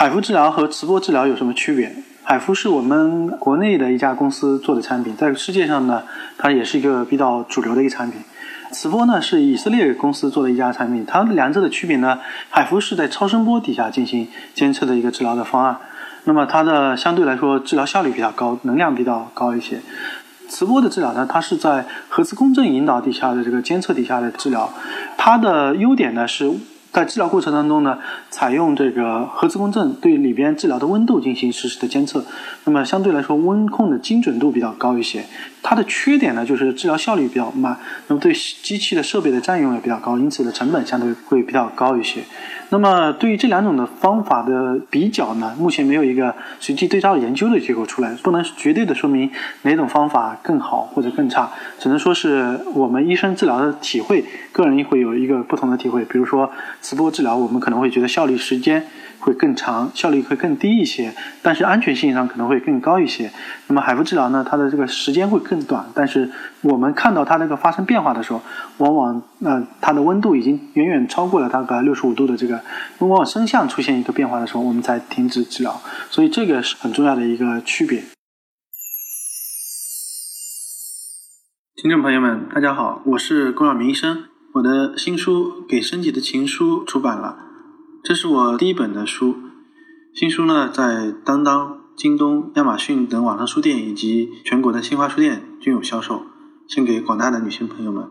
海服治疗和磁波治疗有什么区别？海服是我们国内的一家公司做的产品，在世界上呢，它也是一个比较主流的一个产品。磁波呢是以色列公司做的一家产品，它们两者的区别呢，海服是在超声波底下进行监测的一个治疗的方案，那么它的相对来说治疗效率比较高，能量比较高一些。磁波的治疗呢，它是在核磁共振引导底下的这个监测底下的治疗，它的优点呢是。在治疗过程当中呢，采用这个核磁共振对里边治疗的温度进行实时的监测，那么相对来说温控的精准度比较高一些。它的缺点呢就是治疗效率比较慢，那么对机器的设备的占用也比较高，因此的成本相对会比较高一些。那么对于这两种的方法的比较呢，目前没有一个实际对照研究的结果出来，不能绝对的说明哪种方法更好或者更差，只能说是我们医生治疗的体会，个人会有一个不同的体会。比如说磁波治疗，我们可能会觉得效率时间。会更长，效率会更低一些，但是安全性上可能会更高一些。那么海服治疗呢，它的这个时间会更短，但是我们看到它那个发生变化的时候，往往呃它的温度已经远远超过了大概六十五度的这个，往往声像出现一个变化的时候，我们才停止治疗。所以这个是很重要的一个区别。听众朋友们，大家好，我是龚晓明医生，我的新书《给升级的情书》出版了。这是我第一本的书，新书呢在当当、京东、亚马逊等网上书店以及全国的新华书店均有销售，献给广大的女性朋友们。